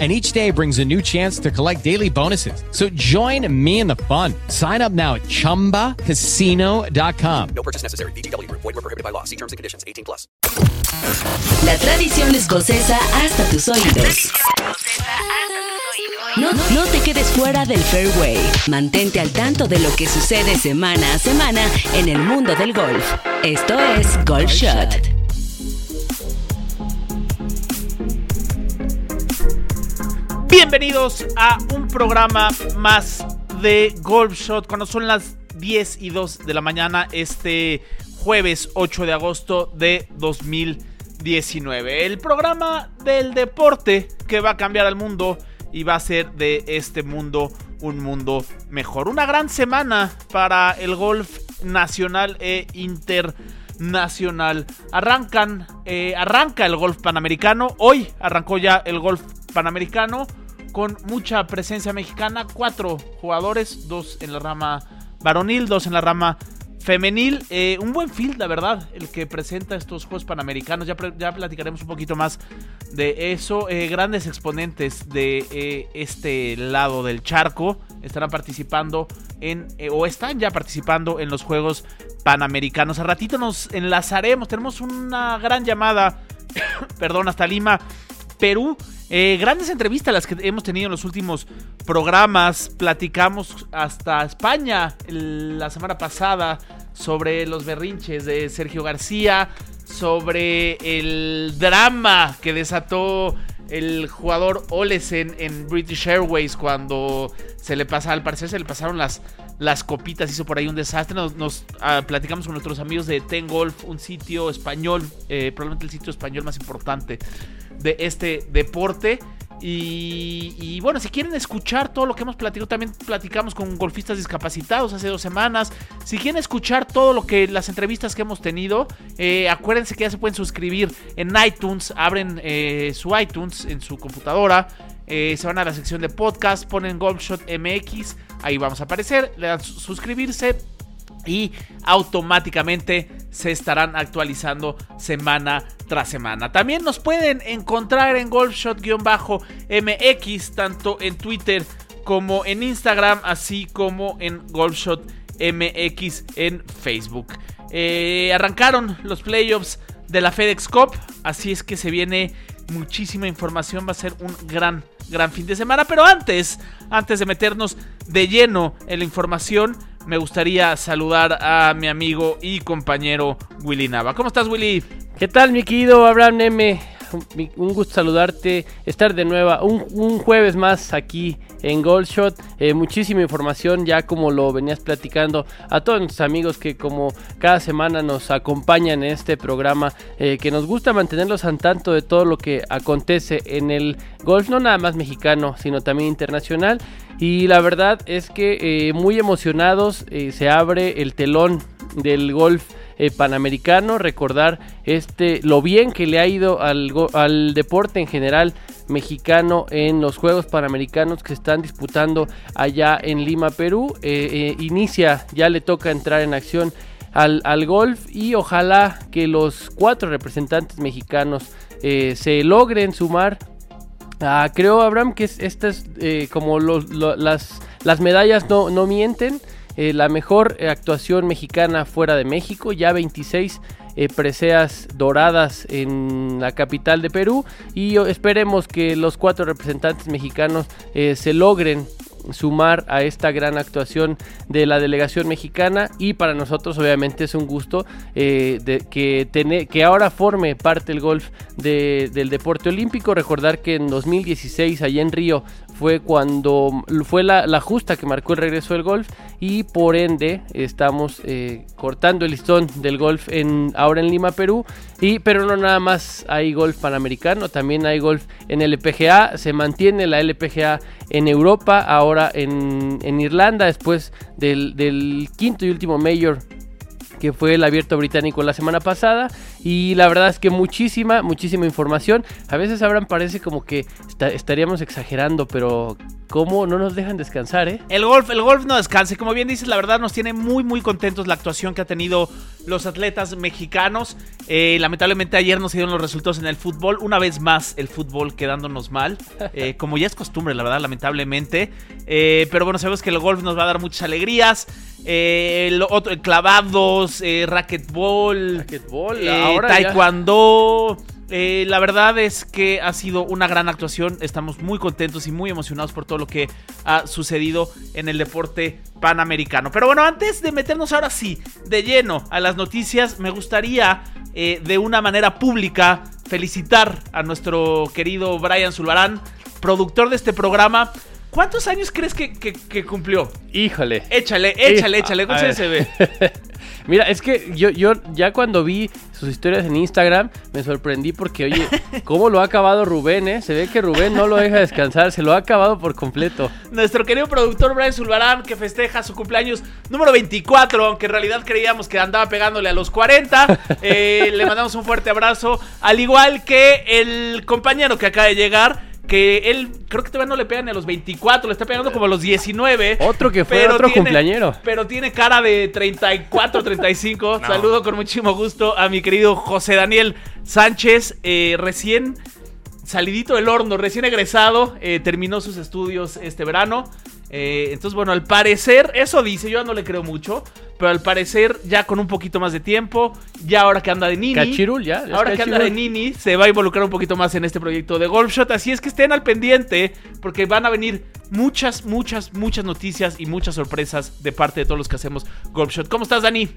and each day brings a new chance to collect daily bonuses. So join me in the fun. Sign up now at ChumbaCasino.com. No purchase necessary. BGW. Void were prohibited by law. See terms and conditions. 18 plus. La tradición escocesa hasta tus oídos. No, no te quedes fuera del fairway. Mantente al tanto de lo que sucede semana a semana en el mundo del golf. Esto es Golf Shot. Bienvenidos a un programa más de Golf Shot cuando son las 10 y 2 de la mañana este jueves 8 de agosto de 2019. El programa del deporte que va a cambiar al mundo y va a hacer de este mundo un mundo mejor. Una gran semana para el golf nacional e internacional. Arrancan, eh, arranca el golf panamericano. Hoy arrancó ya el golf panamericano con mucha presencia mexicana. Cuatro jugadores, dos en la rama varonil, dos en la rama femenil. Eh, un buen field, la verdad, el que presenta estos Juegos Panamericanos. Ya, ya platicaremos un poquito más de eso. Eh, grandes exponentes de eh, este lado del charco estarán participando en, o están ya participando en los Juegos Panamericanos. A ratito nos enlazaremos, tenemos una gran llamada, perdón, hasta Lima, Perú eh, grandes entrevistas las que hemos tenido en los últimos programas. Platicamos hasta España la semana pasada sobre los berrinches de Sergio García, sobre el drama que desató el jugador Olesen en British Airways cuando se le pasa, al parecer se le pasaron las, copitas, hizo por ahí un desastre. Nos, ah, platicamos con nuestros amigos de Ten Golf, un sitio español, eh, probablemente el sitio español más importante de este deporte. Y, bueno, si quieren escuchar todo lo que hemos platicado, también platicamos con golfistas discapacitados hace dos semanas. Si quieren escuchar todo lo que las entrevistas que hemos tenido, eh, acuérdense que ya se pueden suscribir en iTunes. Abren eh, su iTunes en su computadora. Eh, se van a la sección de podcast, ponen Golfshot MX, ahí vamos a aparecer, le dan suscribirse y automáticamente se estarán actualizando semana tras semana. También nos pueden encontrar en Golfshot-MX, tanto en Twitter como en Instagram, así como en Golfshot MX en Facebook. Eh, arrancaron los playoffs de la FedEx Cup, así es que se viene muchísima información, va a ser un gran, gran fin de semana. Pero antes, antes de meternos de lleno en la información, me gustaría saludar a mi amigo y compañero Willy Nava. ¿Cómo estás, Willy? ¿Qué tal, mi querido Abraham M? Un gusto saludarte, estar de nuevo un, jueves más aquí en Goldshot. Eh, muchísima información, ya como lo venías platicando a todos nuestros amigos que como cada semana nos acompañan en este programa, eh, que nos gusta mantenerlos al tanto de todo lo que acontece en el golf, no nada más mexicano, sino también internacional. Y la verdad es que eh, muy emocionados se abre el telón del golf eh, panamericano, recordar este lo bien que le ha ido al, deporte en general mexicano en los Juegos Panamericanos que están disputando allá en Lima, Perú. Eh, eh, inicia, ya le toca entrar en acción al, al, golf y ojalá que los cuatro representantes mexicanos se logren sumar. Creo, Abraham, que estas, como los, las, las medallas no, no mienten. Eh, la mejor eh, actuación mexicana fuera de México, ya 26 eh, preseas doradas en la capital de Perú. Y esperemos que los cuatro representantes mexicanos se logren sumar a esta gran actuación de la delegación mexicana y para nosotros obviamente es un gusto de, que, que ahora forme parte el golf del deporte olímpico. Recordar que en 2016 allá en Río fue cuando fue la, justa que marcó el regreso del golf y por ende estamos eh, cortando el listón del golf en, ahora en Lima, Perú. Y, pero no nada más hay golf panamericano, también hay golf en LPGA, se mantiene la LPGA en Europa, ahora en, Irlanda, después del quinto y último mayor que fue el abierto británico la semana pasada. Y la verdad es que muchísima, muchísima información. A veces Abraham parece como que esta- estaríamos exagerando, pero ¿cómo no nos dejan descansar, eh? El golf, el golf no descanse. Como bien dices, la verdad nos tiene muy, muy contentos la actuación que ha tenido los atletas mexicanos. Eh, lamentablemente ayer no se dieron los resultados en el fútbol. Una vez más, el fútbol quedándonos mal. eh, como ya es costumbre, la verdad, lamentablemente. Eh, pero bueno, sabemos que el golf nos va a dar muchas alegrías. Eh, el otro, el clavados, eh, racquetball, Racquetball, eh, ya. taekwondo. Eh, la verdad es que ha sido una gran actuación. Estamos muy contentos y muy emocionados por todo lo que ha sucedido en el deporte panamericano. Pero bueno, antes de meternos ahora sí de lleno a las noticias, me gustaría eh, de una manera pública felicitar a nuestro querido Brian Zulbarán, productor de este programa. ¿Cuántos años crees que, que- que cumplió? Híjole. Échale, échale, échale. ¿Cuántos años se ve? Mira, es que yo, yo ya cuando vi sus historias en Instagram me sorprendí porque, oye, ¿cómo lo ha acabado Rubén, eh? Se ve que Rubén no lo deja descansar, se lo ha acabado por completo. Nuestro querido productor Brian Zulbarán, que festeja su cumpleaños número 24, aunque en realidad creíamos que andaba pegándole a los 40. Eh, le mandamos un fuerte abrazo. Al igual que el compañero que acaba de llegar, que él creo que todavía no le pega ni a los 24, le está pegando como a los 19. Otro que fue pero otro tiene- cumpleañero. Pero tiene cara de 34, 35. Saludo con muchísimo gusto a mi querido José Daniel Sánchez, eh, recién salidito del horno, recién egresado, eh, terminó sus estudios este verano. Eh, entonces, bueno, al parecer, eso dice, yo no le creo mucho, pero al parecer ya con un poquito más de tiempo, ya ahora que anda de Nini. Cachirul, ya, Ahora que anda de. Nini, se va a involucrar un poquito más en este proyecto de Golf Shot. Así es que estén al pendiente, porque van a venir muchas, muchas, muchas noticias y muchas sorpresas de parte de todos los que hacemos Golf Shot. ¿Cómo estás, Dani?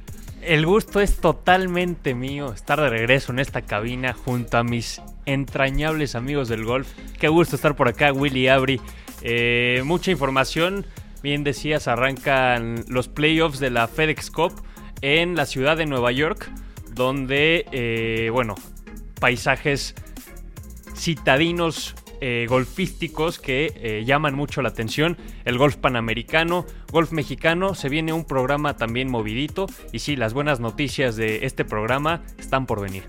El gusto es totalmente mío estar de regreso en esta cabina junto a mis entrañables amigos del golf. Qué gusto estar por acá, Willy Abri. Eh, mucha información. Bien decías, arrancan los playoffs de la FedEx Cup en la ciudad de Nueva York, donde, eh, bueno, paisajes citadinos eh, golfísticos que llaman mucho la atención. El golf panamericano, golf mexicano, se viene un programa también movidito. Y sí, las buenas noticias de este programa están por venir.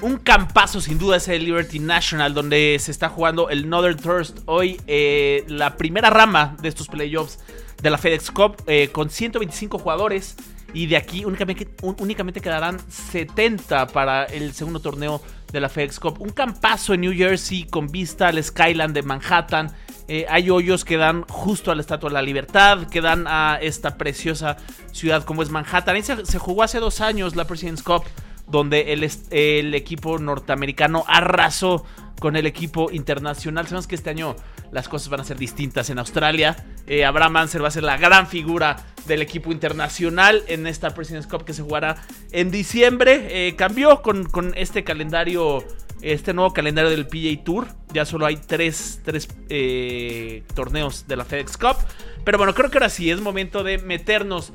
Un campazo sin duda es el Liberty National, donde se está jugando el Northern Thirst hoy, eh, la primera rama de estos playoffs de la FedEx Cup, eh, con 125 jugadores. Y de aquí únicamente, únicamente quedarán 70 para el segundo torneo de la FedEx Cup. Un campazo en New Jersey con vista al Skyline de Manhattan. Eh, hay hoyos que dan justo a la Estatua de la Libertad, que dan a esta preciosa ciudad como es Manhattan. Ahí se, se jugó hace dos años la President's Cup donde el, el equipo norteamericano arrasó con el equipo internacional. Sabemos que este año las cosas van a ser distintas en Australia. Eh, Abraham Anser va a ser la gran figura del equipo internacional en esta President's Cup que se jugará en diciembre. Eh, cambió con, con este calendario, este nuevo calendario del PGA Tour. Ya solo hay tres, tres, eh, torneos de la FedEx Cup. Pero bueno, creo que ahora sí es momento de meternos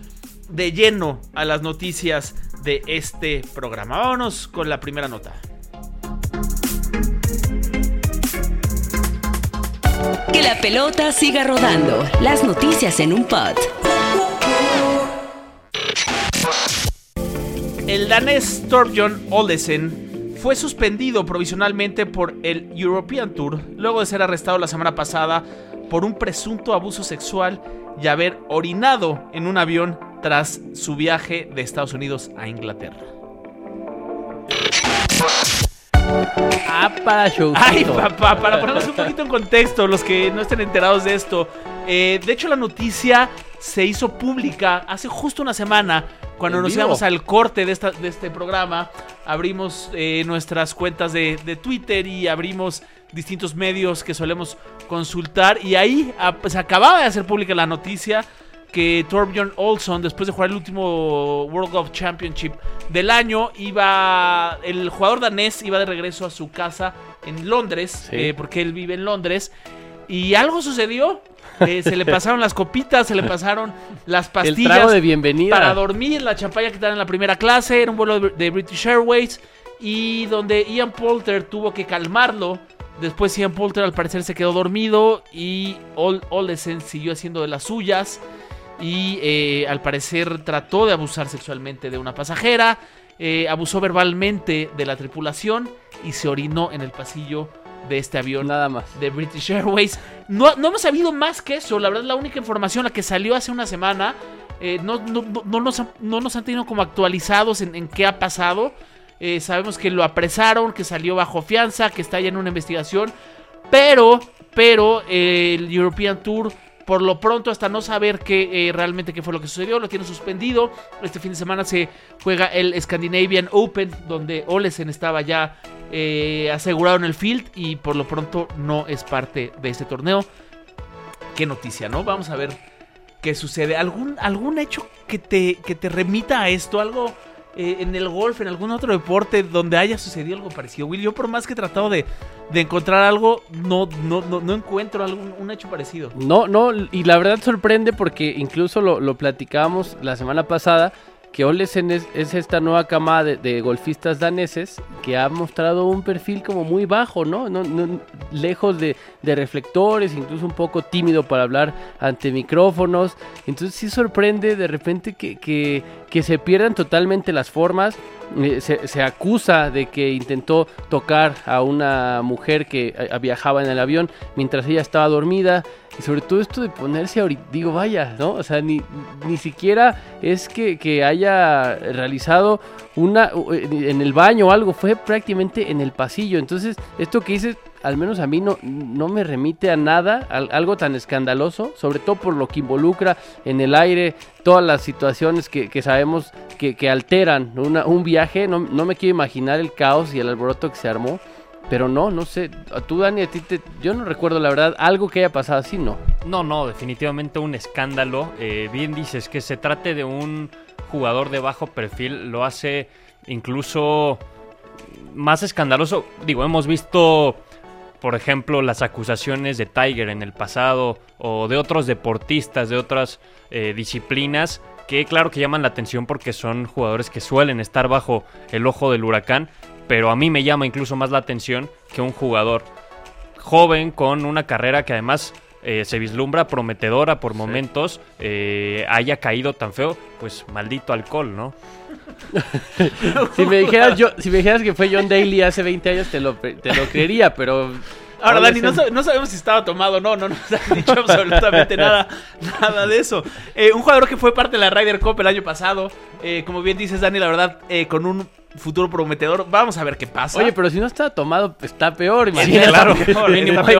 de lleno a las noticias de este programa. Vámonos con la primera nota. Que la pelota siga rodando. Las noticias en un pod. El danés Torbjörn Olesen fue suspendido provisionalmente por el European Tour luego de ser arrestado la semana pasada por un presunto abuso sexual y haber orinado en un avión tras su viaje de Estados Unidos a Inglaterra. Ah, para show. Ay, papá, para ponernos un poquito en contexto, los que no estén enterados de esto. eh, de hecho, la noticia se hizo pública hace justo una semana. Cuando ¿En nos íbamos al corte de, esta, de este programa, abrimos eh, nuestras cuentas de, de Twitter y abrimos distintos medios que solemos consultar. Y ahí ah, pues, acababa de hacer pública la noticia que Torbjörn Olson, después de jugar el último World Golf Championship del año, iba. El jugador danés iba de regreso a su casa en Londres, Sí. eh, porque él vive en Londres. Y algo sucedió. eh, se le pasaron las copitas, se le pasaron las El pastillas trago de bienvenida. para dormir, la champaña que dan en la primera clase, era un vuelo de, British Airways y donde Ian Poulter tuvo que calmarlo. Después Ian Poulter al parecer se quedó dormido y Ol Olesen siguió haciendo de las suyas y eh, al parecer trató de abusar sexualmente de una pasajera, eh, abusó verbalmente de la tripulación y se orinó en el pasillo de este avión Nada más. de British Airways. No, no hemos sabido más que eso. La verdad, la única información, la que salió hace una semana, eh, no, no- no- no nos, han- no nos han tenido como actualizados en, en qué ha pasado. Eh, sabemos que lo apresaron, que salió bajo fianza, que está ya en una investigación. Pero, pero eh, el European Tour, por lo pronto, hasta no saber qué eh, realmente qué fue lo que sucedió, lo tiene suspendido. Este fin de semana se juega el Scandinavian Open, donde Olesen estaba ya eh, asegurado en el field y por lo pronto no es parte de este torneo. Qué noticia, ¿no? Vamos a ver qué sucede. ¿Algún, algún hecho que te, que te remita a esto? ¿Algo eh, en el golf, en algún otro deporte donde haya sucedido algo parecido? Will, yo por más que he tratado de, de encontrar algo, no, no, no, no encuentro algún, un hecho parecido. No, no, y la verdad sorprende porque incluso lo, lo platicábamos la semana pasada, que Olesen es, es esta nueva cama de, golfistas daneses que ha mostrado un perfil como muy bajo, ¿no? No- lejos de, reflectores, incluso un poco tímido para hablar ante micrófonos. Entonces sí sorprende de repente que, que, se pierdan totalmente las formas. Eh, Se, se acusa de que intentó tocar a una mujer que eh, viajaba en el avión mientras ella estaba dormida. Y sobre todo esto de ponerse ahorita, digo, vaya, ¿no? O sea, ni, ni siquiera es que, que haya realizado una u- en el baño o algo, fue prácticamente en el pasillo. Entonces, esto que dices, al menos a mí no, no me remite a nada, al- algo tan escandaloso, sobre todo por lo que involucra en el aire todas las situaciones que, que sabemos que, que alteran una- un viaje. No, no me quiero imaginar el caos y el alboroto que se armó. Pero no, no sé. Tú, Dani, a ti te, yo no recuerdo la verdad algo que haya pasado así, no. No, no, definitivamente un escándalo. Eh, bien dices que se trate de un jugador de bajo perfil, lo hace incluso más escandaloso. Digo, hemos visto, por ejemplo, las acusaciones de Tiger en el pasado o de otros deportistas de otras eh, disciplinas que claro que llaman la atención porque son jugadores que suelen estar bajo el ojo del huracán, pero a mí me llama incluso más la atención que un jugador joven con una carrera que además eh, se vislumbra prometedora por momentos eh, haya caído tan feo, pues maldito alcohol, ¿no? Si me dijeras yo, si me dijeras que fue John Daly hace 20 años te lo, te lo creería, pero Ahora, Dani, no, no sabemos si estaba tomado o no, no nos han dicho absolutamente nada, nada de eso. Eh, un jugador que fue parte de la Ryder Cup el año pasado, eh, como bien dices, Dani, la verdad, eh, con un futuro prometedor. Vamos a ver qué pasa. Oye, pero si no está tomado, está peor, Sí, imagínate. claro, está peor.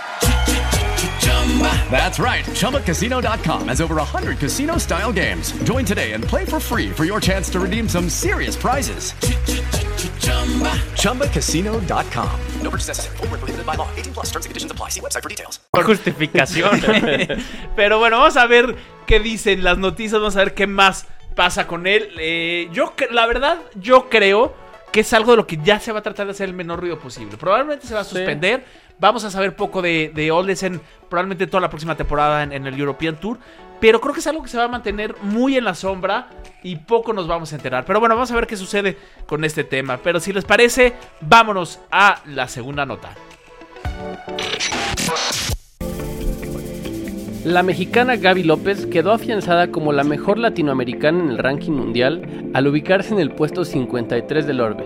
That's right. ChumbaCasino.com has over 100 casino style games. Join today and play for free for your chance to redeem some serious prizes. ChumbaCasino.com. No purchase necessary. Void were prohibited by law. 18 plus. Terms and conditions apply. See website for details. Justificación. Pero bueno, vamos a ver qué dicen las noticias, vamos a ver qué más pasa con él. Eh, yo, la verdad, yo creo que es algo de lo que ya se va a tratar de hacer el menor ruido posible. Probablemente se va a suspender. Vamos a saber poco de, de Olesen probablemente toda la próxima temporada en, en el European Tour. Pero creo que es algo que se va a mantener muy en la sombra y poco nos vamos a enterar. Pero bueno, vamos a ver qué sucede con este tema. Pero si les parece, vámonos a la segunda nota. La mexicana Gaby López quedó afianzada como la mejor latinoamericana en el ranking mundial al ubicarse en el puesto 53 del Orbe.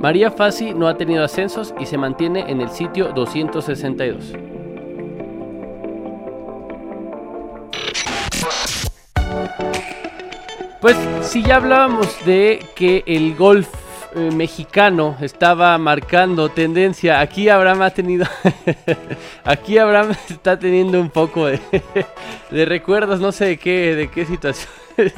María Fassi no ha tenido ascensos y se mantiene en el sitio 262. Pues si ya hablábamos de que el golf eh, mexicano estaba marcando tendencia. Aquí Abraham ha tenido. aquí Abraham está teniendo un poco de, de recuerdos, no sé de qué, de qué situación.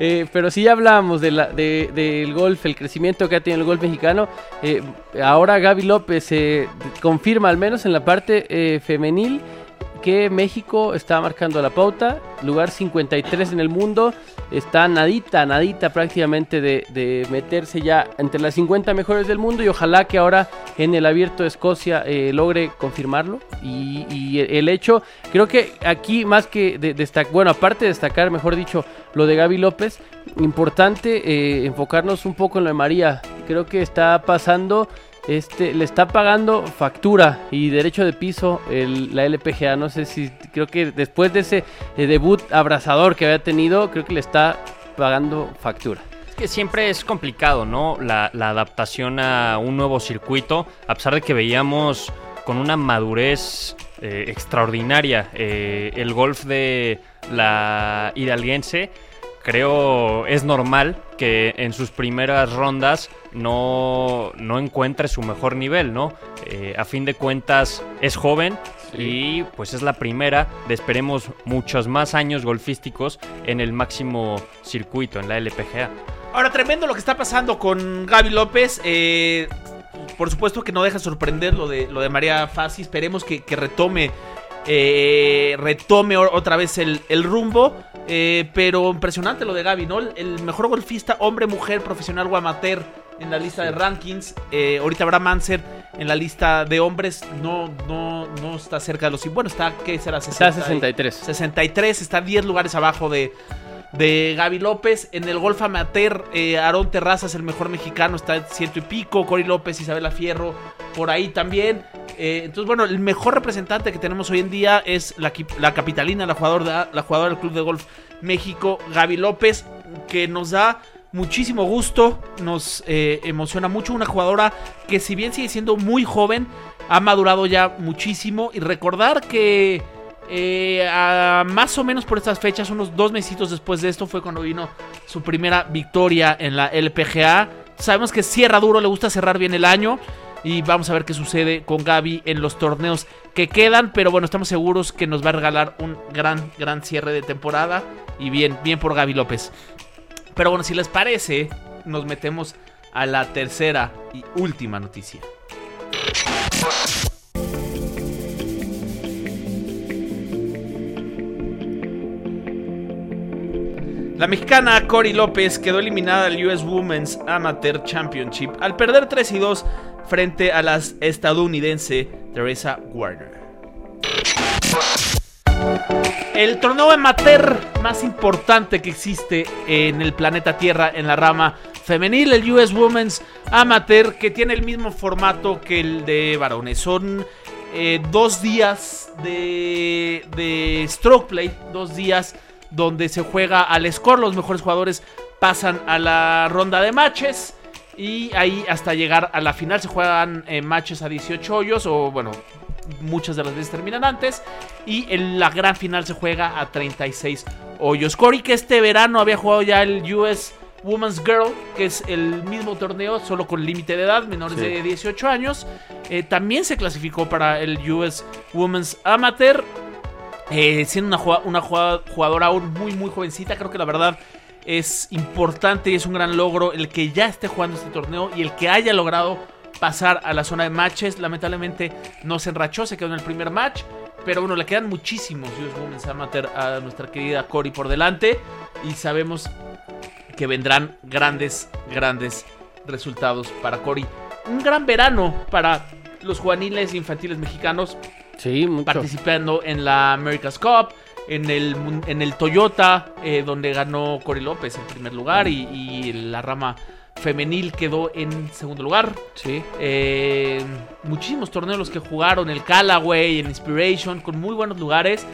Eh, pero sí hablábamos de la, de- del golf, el crecimiento que ha tenido el golf mexicano. Eh, ahora Gaby López confirma, al menos en la parte femenil, que México está marcando la pauta. Lugar 53 en el mundo. Está nadita, nadita prácticamente de, de meterse ya entre las 50 mejores del mundo. Y ojalá que ahora en el abierto de Escocia eh, logre confirmarlo. Y, y el hecho, creo que aquí más que de, destac- bueno, aparte de destacar, mejor dicho, lo de Gaby López, importante eh, enfocarnos un poco en lo de María. Creo que está pasando este, le está pagando factura y derecho de piso el- la LPGA. No sé si, creo que después de ese eh, debut abrazador que había tenido, creo que le está pagando factura. Que siempre es complicado, ¿no? La, la adaptación a un nuevo circuito, a pesar de que veíamos con una madurez eh, extraordinaria eh, el golf de la hidalguense. Creo es normal que en sus primeras rondas no, no encuentre su mejor nivel, ¿no? Eh, a fin de cuentas es joven y pues es la primera de esperemos muchos más años golfísticos en el máximo circuito, en la LPGA. Ahora, tremendo lo que está pasando con Gaby López. eh, por supuesto que no deja sorprender lo de, lo de María Fassi. Esperemos que, que retome. eh, retome otra vez el, el rumbo. Eh, pero impresionante lo de Gaby, ¿no? El, mejor golfista, hombre, mujer, profesional o amateur en la lista de rankings. Eh, ahorita habrá Manser en la lista de hombres. No, no, no está cerca de los. Bueno, está, ¿qué será? Está 60 y- 63. 63, está 10 lugares abajo de, de Gaby López. En el golf amateur, eh, Aarón Terrazas, el mejor mexicano, está en ciento y pico. Cory López, Isabela Fierro, por ahí también. Eh, entonces, bueno, el mejor representante que tenemos hoy en día es la, capitalina, la jugadora, la jugadora del Club de Golf México, Gaby López, que nos da muchísimo gusto, nos eh, emociona mucho. Una jugadora que, si bien sigue siendo muy joven, ha madurado ya muchísimo. Y recordar que eh, más o menos por estas fechas, unos dos mesitos después de esto, fue cuando vino su primera victoria en la LPGA. Sabemos que cierra duro, le gusta cerrar bien el año. Y vamos a ver qué sucede con Gaby en los torneos que quedan. Pero bueno, estamos seguros que nos va a regalar un gran, gran cierre de temporada. Y bien, bien por Gaby López. Pero bueno, si les parece, nos metemos a la tercera y última noticia. La mexicana Cory López quedó eliminada del US Women's Amateur Championship al perder 3 y 2 frente a la estadounidense Teresa Warner. El torneo amateur más importante que existe en el planeta Tierra en la rama femenil, el US Women's Amateur, que tiene el mismo formato que el de varones. Son eh, dos días de, de stroke play, dos días donde se juega al score, los mejores jugadores pasan a la ronda de matches. Y ahí hasta llegar a la final se juegan eh, matches a 18 hoyos o bueno, muchas de las veces terminan antes. Y en la gran final se juega a 36 hoyos. Cory que este verano había jugado ya el US Women's Girl, que es el mismo torneo, solo con límite de edad, menores Sí. de 18 años. Eh, también se clasificó para el US Women's Amateur. Eh, siendo una, una jugadora aún muy muy jovencita, creo que la verdad es importante y es un gran logro el que ya esté jugando este torneo y el que haya logrado pasar a la zona de matches. Lamentablemente no se enrachó, se quedó en el primer match. Pero bueno, le quedan muchísimos US Women's Amateur a nuestra querida Cory por delante. Y sabemos que vendrán grandes, grandes resultados para Cory. Un gran verano para los juveniles infantiles mexicanos Sí, mucho. participando en la America's Cup, en el, en el Toyota, eh, donde ganó Cory López en primer lugar y, y la rama femenil quedó en segundo lugar. Sí. Eh, muchísimos torneos los que jugaron, el Callaway, el Inspiration, con muy buenos lugares.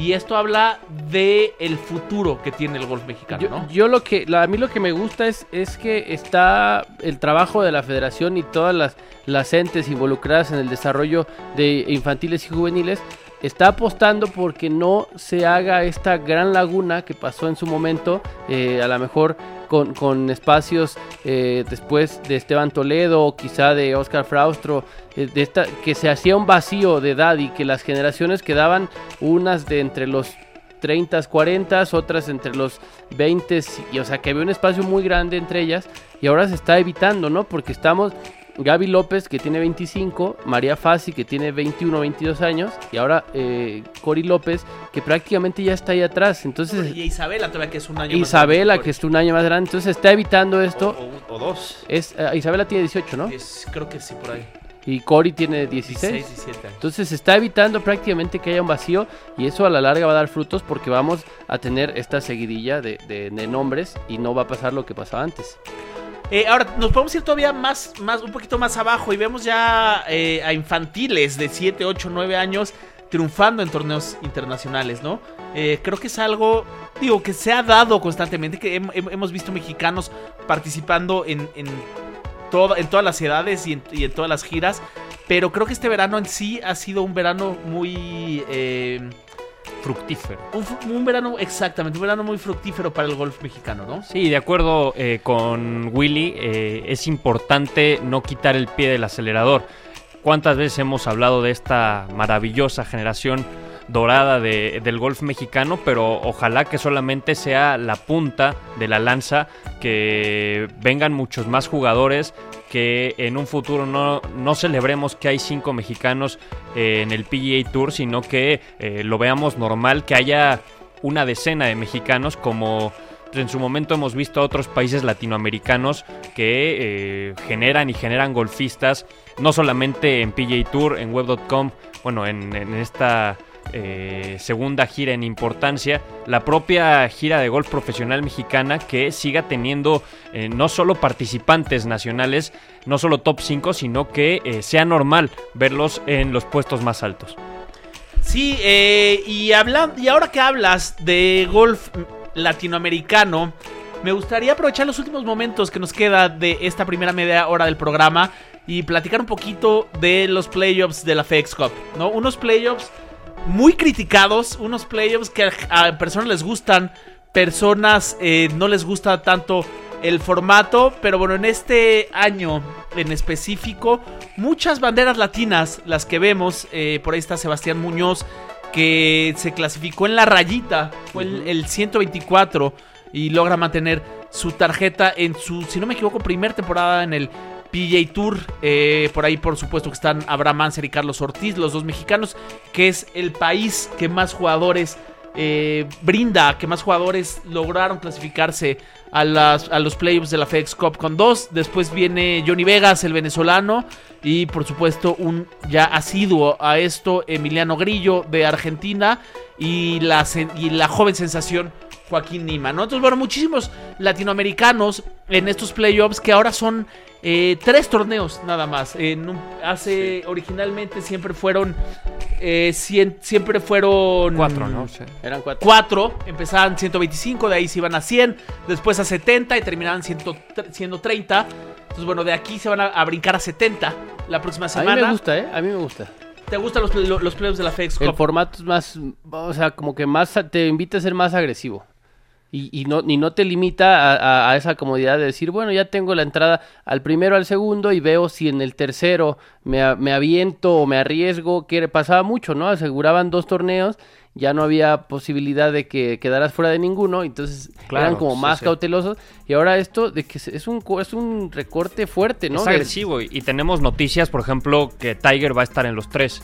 Y esto habla de el futuro que tiene el golf mexicano, Yo, ¿no? yo lo que, la- a mí lo que me gusta es, es que está el trabajo de la federación y todas las, las entes involucradas en el desarrollo de infantiles y juveniles está apostando porque no se haga esta gran laguna que pasó en su momento, eh, a lo mejor con, con espacios eh, después de Esteban Toledo quizá de Oscar Fraustro, eh, de esta, que se hacía un vacío de edad y que las generaciones quedaban unas de entre los 30, 40, otras entre los 20, y, o sea que había un espacio muy grande entre ellas y ahora se está evitando, ¿no? Porque estamos Gaby López que tiene 25, María Fassi que tiene 21, 22 años y ahora eh, Cori López que prácticamente ya está ahí atrás, entonces Y Isabela todavía que es un año más Isabela grande que es un año más grande, entonces está evitando esto. O, o- o dos. Es, eh, Isabela tiene 18, ¿no? Es- creo que sí, por ahí. Y Cori tiene 16. 16, 17 años. Entonces se está evitando prácticamente que haya un vacío y eso a la larga va a dar frutos porque vamos a tener esta seguidilla de, de- de nombres y no va a pasar lo que pasaba antes. Eh, ahora, nos podemos ir todavía más, más, un poquito más abajo y vemos ya eh, a infantiles de 7, 8, 9 años triunfando en torneos internacionales, ¿no? Eh, creo que es algo, digo, que se ha dado constantemente, que hem- hem- hemos visto mexicanos participando en, en, en todas las edades y en todas las giras, pero creo que este verano en sí ha sido un verano muy... Fructífero. un verano, exactamente, un verano muy fructífero para el golf mexicano, ¿no? Sí, de acuerdo eh, con Willy, eh, es importante no quitar el pie del acelerador. ¿Cuántas veces hemos hablado de esta maravillosa generación dorada de- del golf mexicano? Pero ojalá que solamente sea la punta de la lanza, que vengan muchos más jugadores, que en un futuro no, no celebremos que hay cinco mexicanos eh, en el PGA Tour, sino que eh, lo veamos normal, que haya una decena de mexicanos como en su momento hemos visto a otros países latinoamericanos que eh, generan y generan golfistas, no solamente en PGA Tour, en web.com, bueno, en, en esta eh, segunda gira en importancia, la propia gira de golf profesional mexicana que siga teniendo eh, no solo participantes nacionales, no solo top 5, sino que eh, sea normal verlos en los puestos más altos. Sí, y, hablan- y ahora que hablas de golf latinoamericano, me gustaría aprovechar los últimos momentos que nos queda de esta primera media hora del programa y platicar un poquito de los playoffs de la FedEx Cup, ¿no? Unos playoffs muy criticados, unos playoffs que a, personas les gustan, personas eh, no les gusta tanto el formato, pero bueno, en este año en específico, muchas banderas latinas, las que vemos, eh, por ahí está Sebastián Muñoz, que se clasificó en la rayita, fue el, el 124 y logra mantener su tarjeta en su, si no me equivoco, primer temporada en el PJ Tour. Eh, por ahí, por supuesto, que están Abraham Manser y Carlos Ortiz, los dos mexicanos, que es el país que más jugadores eh, brinda, que más jugadores lograron clasificarse a, las, a los playoffs de la FedEx Cup con dos. Después viene Johnny Vegas, el venezolano, y por supuesto un ya asiduo a esto, Emiliano Grillo de Argentina y la, y la joven sensación Joaquín Nima, ¿no? Entonces, bueno, muchísimos latinoamericanos en estos playoffs que ahora son eh, tres torneos nada más. En un- hace originalmente siempre fueron eh, cien- siempre fueron Cuatro, ¿no? Eran cuatro. 4, empezaban 125, de ahí se iban a 100, después a 70 y terminaban 100 siendo 30. Entonces, bueno, de aquí se van a, a brincar a 70 la próxima A mí semana. me gusta, ¿eh? A mí me gusta. ¿Te gustan los, lo- los playoffs de la FedEx El Cup? formato es más, o sea, como que más te invita a ser más agresivo. Y, y no, y no te limita a, a- a esa comodidad de decir, bueno, ya tengo la entrada al primero, al segundo y veo si en el tercero me, me aviento o me arriesgo, que pasaba mucho, ¿no? Aseguraban dos torneos, ya no había posibilidad de que quedaras fuera de ninguno, entonces Claro, eran como más sí. cautelosos. Y ahora esto de que se- es un, co- es un recorte fuerte, ¿no? Es agresivo y, y tenemos noticias, por ejemplo, que Tiger va a estar en los tres.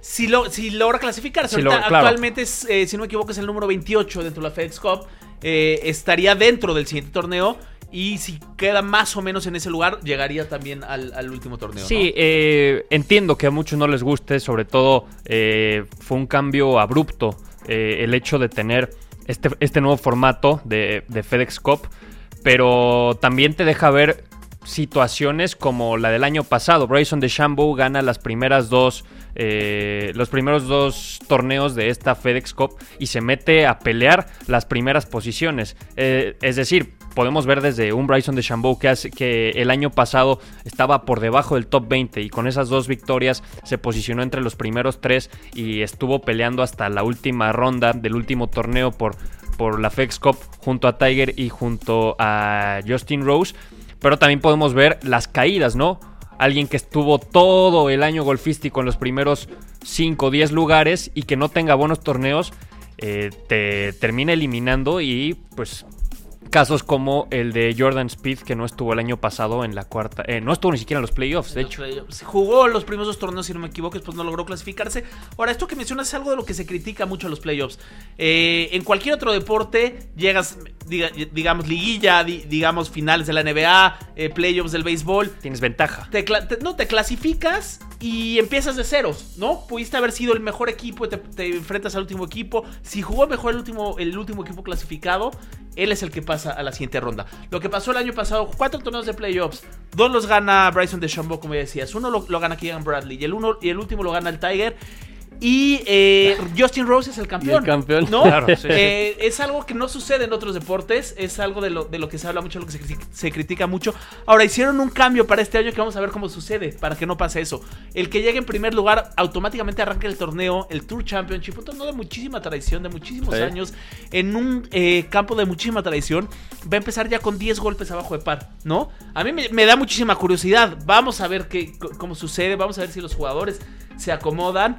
Si, lo, si logra clasificarse, Si ahorita claro. actualmente, es, eh, si no me equivoco, es el número 28 dentro de la FedEx Cup. Eh, estaría dentro del siguiente torneo. Y si queda más o menos en ese lugar, llegaría también al, al último torneo. Sí, eh, entiendo que a muchos no les guste, sobre todo eh, fue un cambio abrupto el hecho de tener este, este nuevo formato de, de FedEx Cup, pero también te deja ver situaciones como la del año pasado. Bryson DeChambeau gana las primeras dos, eh, los primeros dos torneos de esta FedEx Cup y se mete a pelear las primeras posiciones. Eh, es decir, podemos ver desde un Bryson DeChambeau que, hace, que el año pasado estaba por debajo del top 20 y con esas dos victorias se posicionó entre los primeros tres y estuvo peleando hasta la última ronda del último torneo por por la FedEx Cup junto a Tiger y junto a Justin Rose. Pero también podemos ver las caídas, ¿no? Alguien que estuvo todo el año golfístico en los primeros 5 o 10 lugares y que no tenga buenos torneos, eh, te termina eliminando y pues casos como el de Jordan Speed que no estuvo el año pasado en la cuarta, eh, no estuvo ni siquiera en los playoffs, de Los hecho. playoffs. Jugó los primeros dos torneos, si no me equivoco, después no logró clasificarse. Ahora, esto que mencionas es algo de lo que se critica mucho a los playoffs. Eh, en cualquier otro deporte, llegas, diga- digamos, liguilla, di- digamos, finales de la NBA, eh, playoffs del béisbol. Tienes ventaja. Te cla- te- no, te clasificas y empiezas de ceros, ¿no? Pudiste haber sido el mejor equipo te, te enfrentas al último equipo. Si jugó mejor el último, el último equipo clasificado, él es el que pasa a la siguiente ronda. Lo que pasó el año pasado, cuatro torneos de playoffs, dos los gana Bryson DeChambeau, como ya decías, uno lo, lo gana Keegan Bradley y el, uno, y el último lo gana el Tiger. Y eh, Justin Rose es el campeón. El campeón. ¿no? Claro, sí. Eh, es algo que no sucede en otros deportes. Es algo de lo, de lo que se habla mucho, lo que se, criti- se critica mucho. Ahora, hicieron un cambio para este año que vamos a ver cómo sucede, para que no pase eso. El que llegue en primer lugar automáticamente arranca el torneo, el Tour Championship, un torneo de muchísima tradición, de muchísimos Sí. años, en un eh, campo de muchísima tradición. Va a empezar ya con 10 golpes abajo de par, ¿no? A mí me, me da muchísima curiosidad. Vamos a ver qué, cómo sucede, vamos a ver si los jugadores se acomodan.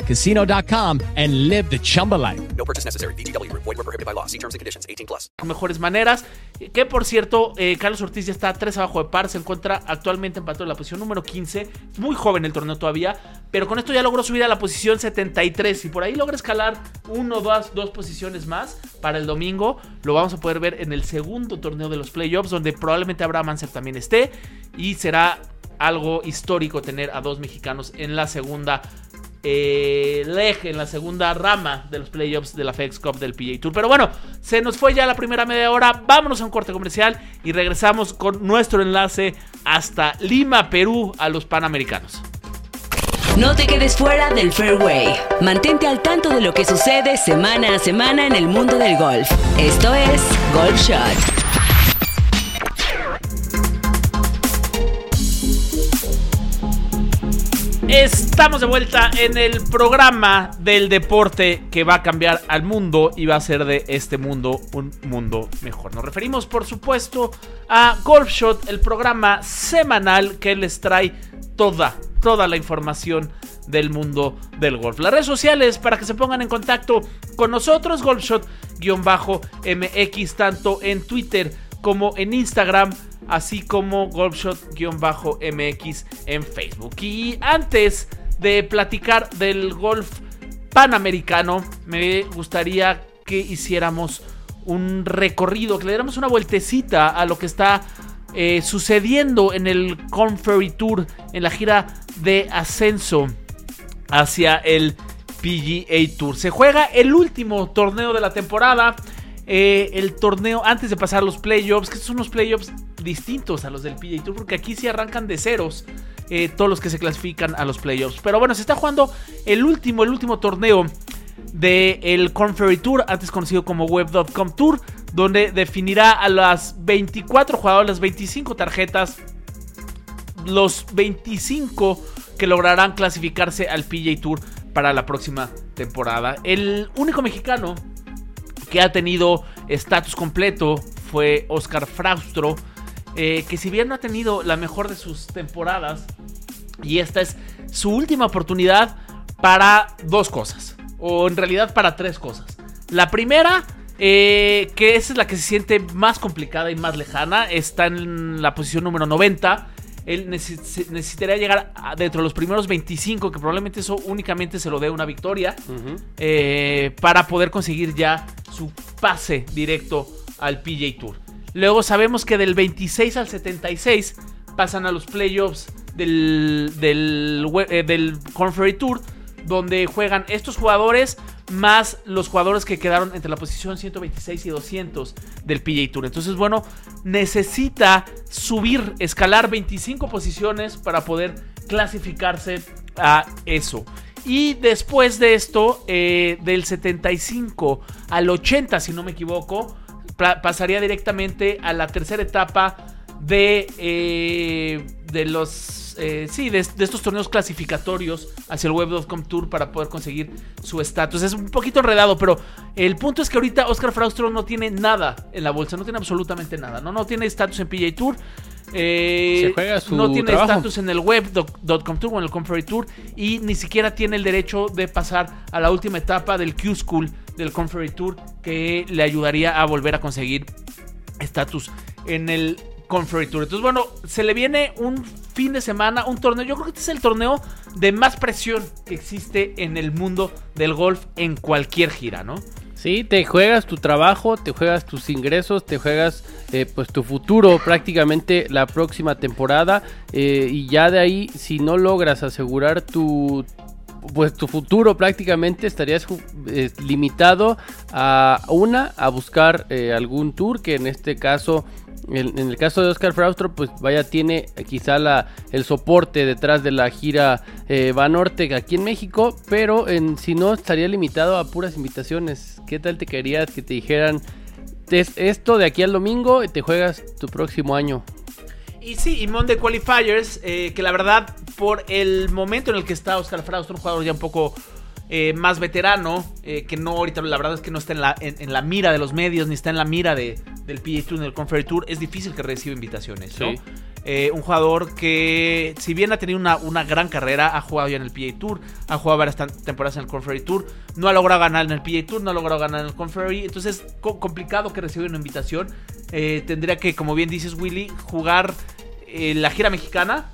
ChumbaCasino.com and live the Chumba life. No purchase necessary. VGW Group. Void were prohibited by law. See terms and conditions. 18 plus. mejores maneras. Que por cierto, eh, Carlos Ortiz ya está 3 abajo de par, se encuentra actualmente empatado en la posición número 15. Muy joven el torneo todavía, pero con esto ya logró subir a la posición 73. Y por ahí logra escalar uno o dos, dos posiciones más para el domingo. Lo vamos a poder ver en el segundo torneo de los playoffs, donde probablemente Abraham Anser también esté. Y será algo histórico tener a dos mexicanos en la segunda eh, en la segunda rama de los playoffs de la FedEx Cup del PGA Tour. Pero bueno, se nos fue ya la primera media hora. Vámonos a un corte comercial y regresamos con nuestro enlace hasta Lima, Perú, a los Panamericanos. No te quedes fuera del Fairway. Mantente al tanto de lo que sucede semana a semana en el mundo del golf. Esto es Golf Shot. Estamos de vuelta en el programa del deporte que va a cambiar al mundo y va a hacer de este mundo un mundo mejor. Nos referimos, por supuesto, a Golf Shot, el programa semanal que les trae toda, toda la información del mundo del golf. Las redes sociales para que se pongan en contacto con nosotros, GolfShot-MX, tanto en Twitter como en Instagram, así como GolfShot-MX en Facebook. Y antes de platicar del golf panamericano, me gustaría que hiciéramos un recorrido, que le diéramos una vueltecita a lo que está eh, sucediendo en el Conferry Tour, en la gira de ascenso hacia el PGA Tour. Se juega el último torneo de la temporada. Eh, el torneo antes de pasar los playoffs, que son unos playoffs distintos a los del PGA Tour, porque aquí sí arrancan de ceros eh, todos los que se clasifican a los playoffs. Pero bueno, se está jugando el último, el último torneo del Conferry Tour, antes conocido como Web.com Tour, donde definirá a las 24 jugadores, las 25 tarjetas, los 25 que lograrán clasificarse al PGA Tour para la próxima temporada. El único mexicano que ha tenido estatus completo fue Oscar Fraustro, eh, que si bien no ha tenido la mejor de sus temporadas, y esta es su última oportunidad para dos cosas, o en realidad para tres cosas. La primera, eh, que esa es la que se siente más complicada y más lejana, está en la posición número 90. Él neces- necesitaría llegar a- dentro de los primeros 25, que probablemente eso únicamente se lo dé una victoria, eh, para poder conseguir ya su pase directo al PJ Tour. Luego sabemos que del 26 al 76 pasan a los playoffs del, del, eh, del Conferry Tour, donde juegan estos jugadores más los jugadores que quedaron entre la posición 126 y 200 del PGA Tour. Entonces, bueno, necesita subir, escalar 25 posiciones para poder clasificarse a eso. Y después de esto, eh, del 75 al 80, si no me equivoco, pa- pasaría directamente a la tercera etapa de, eh, de los eh, sí de, de estos torneos clasificatorios hacia el Web.com Tour para poder conseguir su estatus. Es un poquito enredado, pero el punto es que ahorita Oscar Fraustro no tiene nada en la bolsa, no tiene absolutamente nada, no, no tiene estatus en PGA Tour. eh, Se juega su no tiene estatus en el web.com Tour o en el Conferry Tour y ni siquiera tiene el derecho de pasar a la última etapa del Q School del Conferry Tour que le ayudaría a volver a conseguir estatus en el Conferry Tour. Entonces, bueno, se le viene un fin de semana, un torneo. Yo creo que este es el torneo de más presión que existe en el mundo del golf en cualquier gira, ¿no? Sí, te juegas tu trabajo, te juegas tus ingresos, te juegas eh, pues tu futuro prácticamente la próxima temporada eh, y ya de ahí si no logras asegurar tu pues tu futuro prácticamente estarías eh, limitado a una a buscar algún tour que en este caso en, el caso de Oscar Fraustro pues vaya tiene quizá la, el soporte detrás de la gira eh, Banorte aquí en México pero en, si no estaría limitado a puras invitaciones. Qué tal te querías que te dijeran "Es esto de aquí al domingo y te juegas tu próximo año Y sí, y Monday Qualifiers, eh, que la verdad, por el momento en el que está Oscar Fraustro, un jugador ya un poco eh, más veterano, eh, que no ahorita la verdad es que no está en la, en, en la mira de los medios, ni está en la mira de, del PGA Tour, ni del Conferry Tour, es difícil que reciba invitaciones, ¿no? Sí. Eh, un jugador que, si bien ha tenido una, una gran carrera, ha jugado ya en el PGA Tour, ha jugado varias temporadas en el Conferry Tour, no ha logrado ganar en el PGA Tour, no ha logrado ganar en el Conferry, entonces es co- complicado que reciba una invitación. Eh, tendría que, como bien dices, Willy, jugar eh, la gira mexicana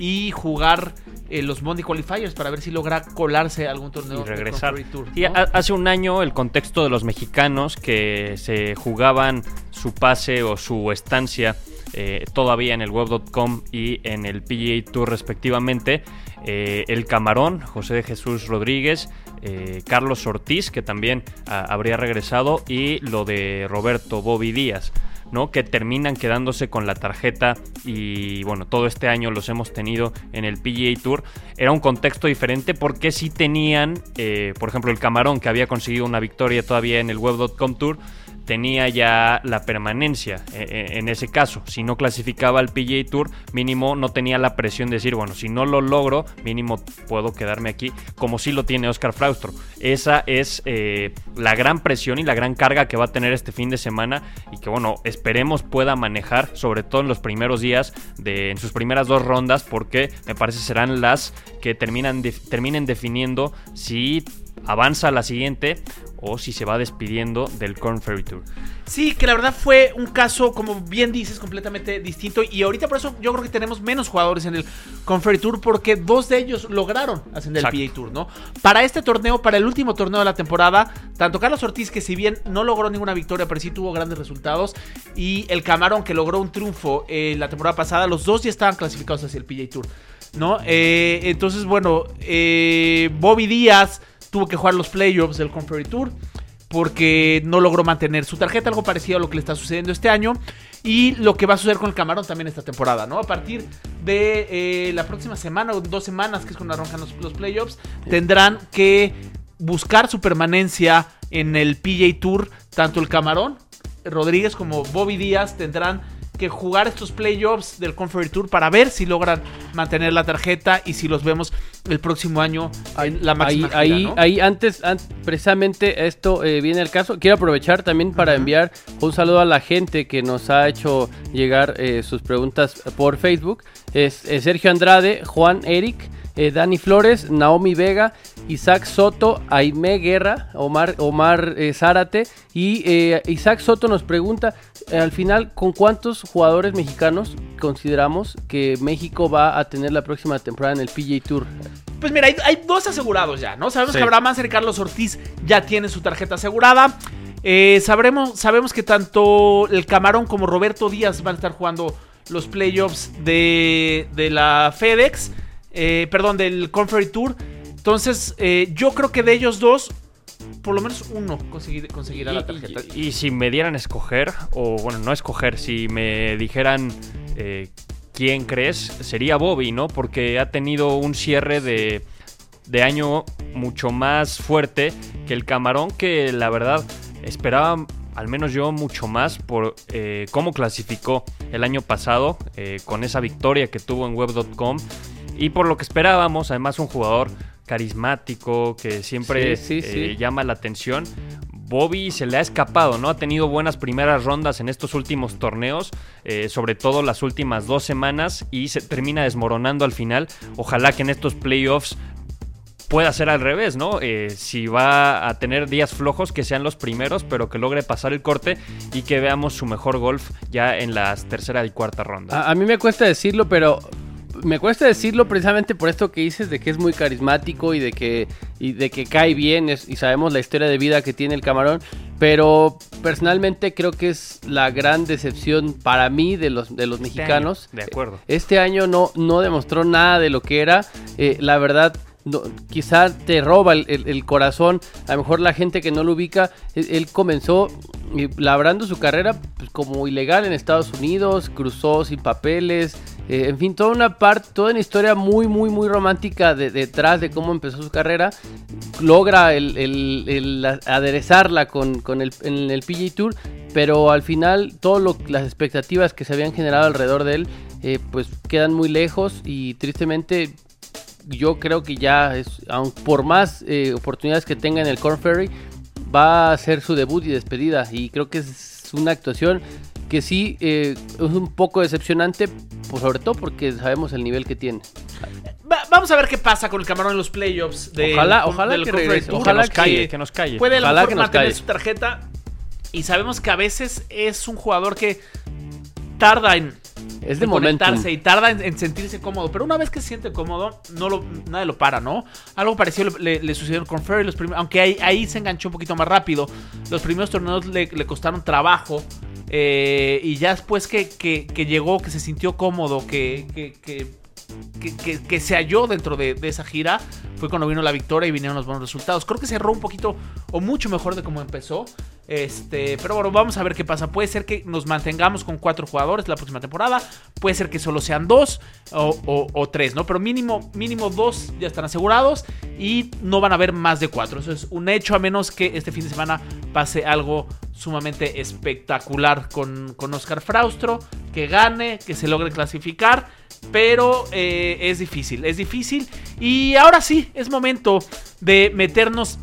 y jugar eh, los Monday Qualifiers para ver si logra colarse a algún torneo y regresar. Ha- hace un año el contexto de los mexicanos que se jugaban su pase o su estancia eh, todavía en el web.com y en el PGA Tour respectivamente. eh, el Camarón, José de Jesús Rodríguez, eh, Carlos Ortiz, que también ah, habría regresado, y lo de Roberto Bobby Díaz. ¿No? que terminan quedándose con la tarjeta y bueno, todo este año los hemos tenido en el PGA Tour. Era un contexto diferente porque sí tenían, eh, por ejemplo, el Camarón que había conseguido una victoria todavía en el Web.com Tour, tenía ya la permanencia eh, eh, en ese caso. Si no clasificaba al PGA Tour, mínimo no tenía la presión de decir, bueno, si no lo logro, mínimo puedo quedarme aquí, como sí lo tiene Oscar Fraustro. Esa es eh, la gran presión y la gran carga que va a tener este fin de semana y que, bueno, esperemos pueda manejar, sobre todo en los primeros días, de, en sus primeras dos rondas, porque me parece serán las que terminan terminen definiendo si avanza a la siguiente o si se va despidiendo del Corn Ferry Tour. Sí, que la verdad fue un caso, como bien dices, completamente distinto. Y ahorita por eso yo creo que tenemos menos jugadores en el Conferry Tour porque dos de ellos lograron ascender Exacto. PA Tour, ¿no? Para este torneo, para el último torneo de la temporada, tanto Carlos Ortiz, que si bien no logró ninguna victoria, pero sí tuvo grandes resultados, y el Camarón, que logró un triunfo eh, la temporada pasada, los dos ya estaban clasificados hacia el PA Tour, ¿no? Eh, entonces, bueno, eh, Bobby Díaz tuvo que jugar los playoffs del Conferry Tour porque no logró mantener su tarjeta, algo parecido a lo que le está sucediendo este año. Y lo que va a suceder con el Camarón también esta temporada, ¿no? A partir de eh, la próxima semana o dos semanas, que es cuando arrancan los, los playoffs, tendrán que buscar su permanencia en el PJ Tour. Tanto el Camarón, Rodríguez como Bobby Díaz tendrán que jugar estos playoffs del Conferry Tour para ver si logran mantener la tarjeta y si los vemos el próximo año en la máxima ahí, gira, ahí, ¿no? ahí antes, an- precisamente esto eh, viene el caso. Quiero aprovechar también para enviar un saludo a la gente que nos ha hecho llegar eh, sus preguntas por Facebook. Es, Sergio Andrade, Juan Eric, eh, Dani Flores, Naomi Vega, Isaac Soto, Aime Guerra, Omar, Omar eh, Zárate y eh, Isaac Soto nos pregunta eh, al final con cuántos jugadores mexicanos consideramos que México va a tener la próxima temporada en el PJ Tour. Pues mira, hay, hay dos asegurados ya, ¿no? Sabemos Sí. que Abraham Manser y Carlos Ortiz ya tienen su tarjeta asegurada. Eh, sabremos, sabemos que tanto el Camarón como Roberto Díaz van a estar jugando los playoffs de, de la FedEx, eh, perdón, del Conferry Tour. Entonces, eh, yo creo que de ellos dos, por lo menos uno conseguir- conseguirá la tarjeta. Y, y si me dieran a escoger, o bueno, no escoger, si me dijeran eh, quién crees, sería Bobby, ¿no? Porque ha tenido un cierre de, de año mucho más fuerte que el Camarón, que la verdad esperaba, al menos yo, mucho más por eh, cómo clasificó el año pasado eh, con esa victoria que tuvo en web.com y por lo que esperábamos, además un jugador carismático que siempre Sí, sí, sí. eh, llama la atención. Bobby se le ha escapado, ¿no? Ha tenido buenas primeras rondas en estos últimos torneos, eh, sobre todo las últimas dos semanas, y se termina desmoronando al final. Ojalá que en estos playoffs pueda ser al revés, ¿no? Eh, si va a tener días flojos, que sean los primeros, pero que logre pasar el corte y que veamos su mejor golf ya en las tercera y cuarta ronda. A, a mí me cuesta decirlo, pero me cuesta decirlo precisamente por esto que dices de que es muy carismático y de que y de que cae bien es- y sabemos la historia de vida que tiene el camarón, pero personalmente creo que es la gran decepción para mí de los de los mexicanos. De acuerdo. Este año no, no demostró nada de lo que era. Eh, la verdad, no- quizá te roba el, el- el corazón. A lo mejor la gente que no lo ubica, él, él comenzó eh, labrando su carrera pues, como ilegal en Estados Unidos, cruzó sin papeles. Eh, en fin, toda una parte, toda una historia muy, muy, muy romántica de- detrás de cómo empezó su carrera. Logra aderezarla con, el, en el PGA Tour, pero al final todas las expectativas que se habían generado alrededor de él, eh, pues quedan muy lejos y tristemente yo creo que ya es, por más eh, oportunidades que tenga en el Corn Ferry, va a ser su debut y despedida. Y creo que es una actuación que sí eh, es un poco decepcionante, pues sobre todo porque sabemos el nivel que tiene. Va- vamos a ver qué pasa con el Camarón en los playoffs. de- Ojalá- ojalá del que Conference regrese, Tour. ojalá que nos calle, que nos calle. Puede a lo Ojalá mejor que nos mantener calle. su tarjeta. Y sabemos que a veces es un jugador que tarda en, Es de en momentum. conectarse y tarda en, en sentirse cómodo. Pero una vez que se siente cómodo, no lo, nadie lo para, ¿no? Algo parecido le, le- le sucedió con Ferry. Los prim- aunque ahí, ahí se enganchó un poquito más rápido. Los primeros torneos le, le costaron trabajo. Eh, y ya después que, que- que llegó, que se sintió cómodo, que, que- que- se halló dentro de, esa gira, fue cuando vino la victoria y vinieron los buenos resultados. Creo que cerró un poquito o mucho mejor de cómo empezó. Este, pero bueno, vamos a ver qué pasa. Puede ser que nos mantengamos con cuatro jugadores la próxima temporada. Puede ser que solo sean dos o tres, ¿no? Pero mínimo, mínimo dos ya están asegurados y no van a haber más de cuatro. Eso es un hecho, a menos que este fin de semana pase algo sumamente espectacular con, con Oscar Fraustro, que gane, que se logre clasificar. Pero eh, es difícil, es difícil. Y ahora sí, es momento de meternos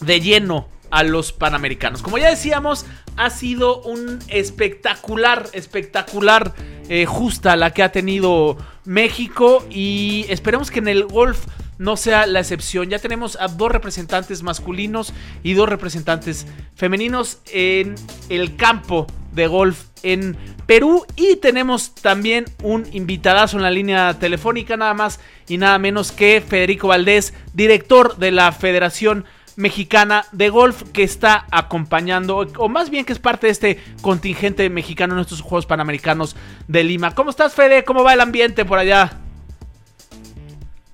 de lleno a los Panamericanos. Como ya decíamos, ha sido un espectacular, espectacular eh, justa la que ha tenido México y esperemos que en el golf no sea la excepción. Ya tenemos a dos representantes masculinos y dos representantes femeninos en el campo de golf en Perú y tenemos también un invitadazo en la línea telefónica nada más y nada menos que Federico Valdés, director de la Federación Mexicana de Golf que está acompañando o más bien que es parte de este contingente mexicano en estos Juegos Panamericanos de Lima. ¿Cómo estás Fede? ¿Cómo va el ambiente por allá?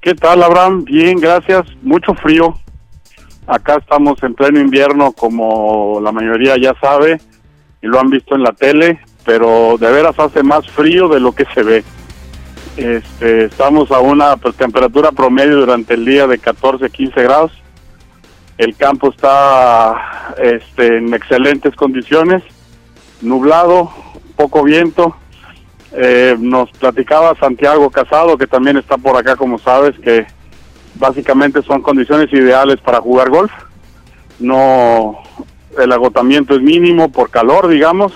¿Qué tal, Abraham? Bien, gracias. Mucho frío. Acá estamos en pleno invierno, como la mayoría ya sabe, y lo han visto en la tele, pero de veras hace más frío de lo que se ve. Este, estamos a una pues, temperatura promedio durante el día de 14, 15 grados. El campo está este, en excelentes condiciones, nublado, poco viento. Eh, nos platicaba Santiago Casado, que también está por acá, como sabes, que básicamente son condiciones ideales para jugar golf. No, el agotamiento es mínimo por calor, digamos,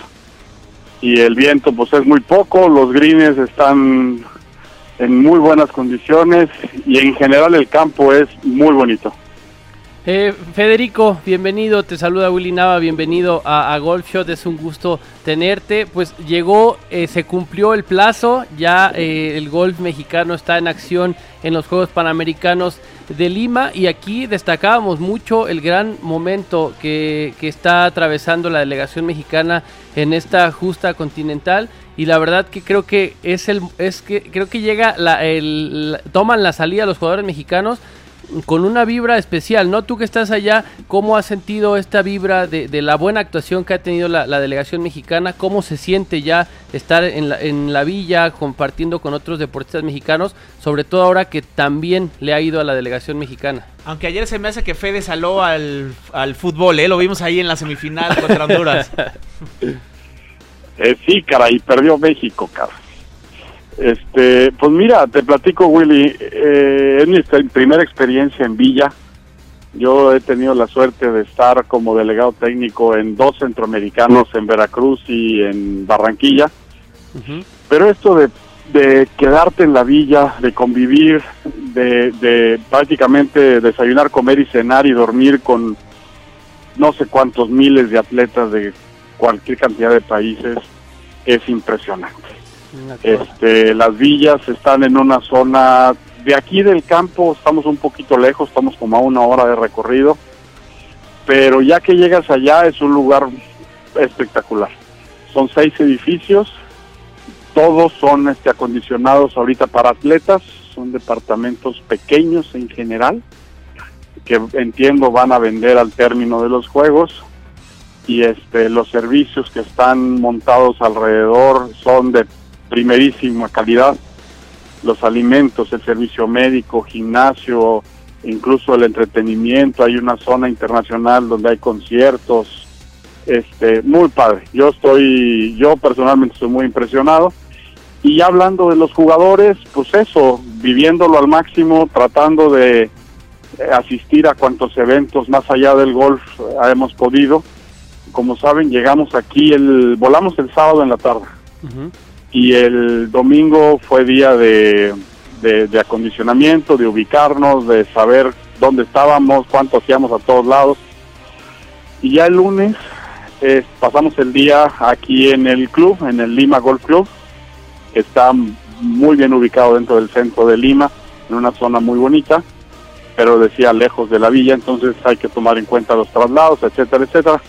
y el viento pues es muy poco, los greens están en muy buenas condiciones y en general el campo es muy bonito. Eh, Federico, bienvenido, te saluda Willy Nava, bienvenido a, a Golf Shot, es un gusto tenerte. Pues llegó, eh, se cumplió el plazo, ya eh, el golf mexicano está en acción en los Juegos Panamericanos de Lima y aquí destacábamos mucho el gran momento que, que está atravesando la delegación mexicana en esta justa continental y la verdad que creo que es el es que creo que llega la, el, toman la salida los jugadores mexicanos con una vibra especial, ¿no? Tú que estás allá, ¿cómo has sentido esta vibra de, de la buena actuación que ha tenido la, la delegación mexicana? ¿Cómo se siente ya estar en la, en la villa compartiendo con otros deportistas mexicanos? Sobre todo ahora que también le ha ido a la delegación mexicana. Aunque ayer se me hace que Fede saló al, al fútbol, ¿eh? Lo vimos ahí en la semifinal contra Honduras. Eh, sí, cara, y perdió México, cara. Este, pues mira, te platico, Willy, eh, es mi primera experiencia en Villa. Yo he tenido la suerte de estar como delegado técnico en dos centroamericanos, en Veracruz y en Barranquilla. Pero esto de, de quedarte en la villa, de convivir, de, de prácticamente desayunar, comer y cenar y dormir con no sé cuántos miles de atletas de cualquier cantidad de países, es impresionante. Este, las villas están en una zona de aquí del campo, estamos un poquito lejos, estamos como a una hora de recorrido, pero ya que llegas allá es un lugar espectacular. Son seis edificios, todos son este, acondicionados ahorita para atletas, son departamentos pequeños en general, que entiendo van a vender al término de los juegos y este los servicios que están montados alrededor son de primerísima calidad. Los alimentos el servicio médico gimnasio incluso el entretenimiento. Hay una zona internacional donde hay conciertos. Este muy padre. Yo estoy yo personalmente estoy muy impresionado. Y hablando de los jugadores pues eso viviéndolo al máximo tratando de eh, asistir a cuantos eventos más allá del golf eh, hemos podido. Como saben, llegamos aquí, el volamos el sábado en la tarde y el domingo fue día de, de, acondicionamiento, de ubicarnos, de saber dónde estábamos, cuánto hacíamos a todos lados. Y ya el lunes pasamos el día aquí en el club, en el Lima Golf Club, que está muy bien ubicado dentro del centro de Lima, en una zona muy bonita, pero decía lejos de la villa, entonces hay que tomar en cuenta los traslados, etcétera, etcétera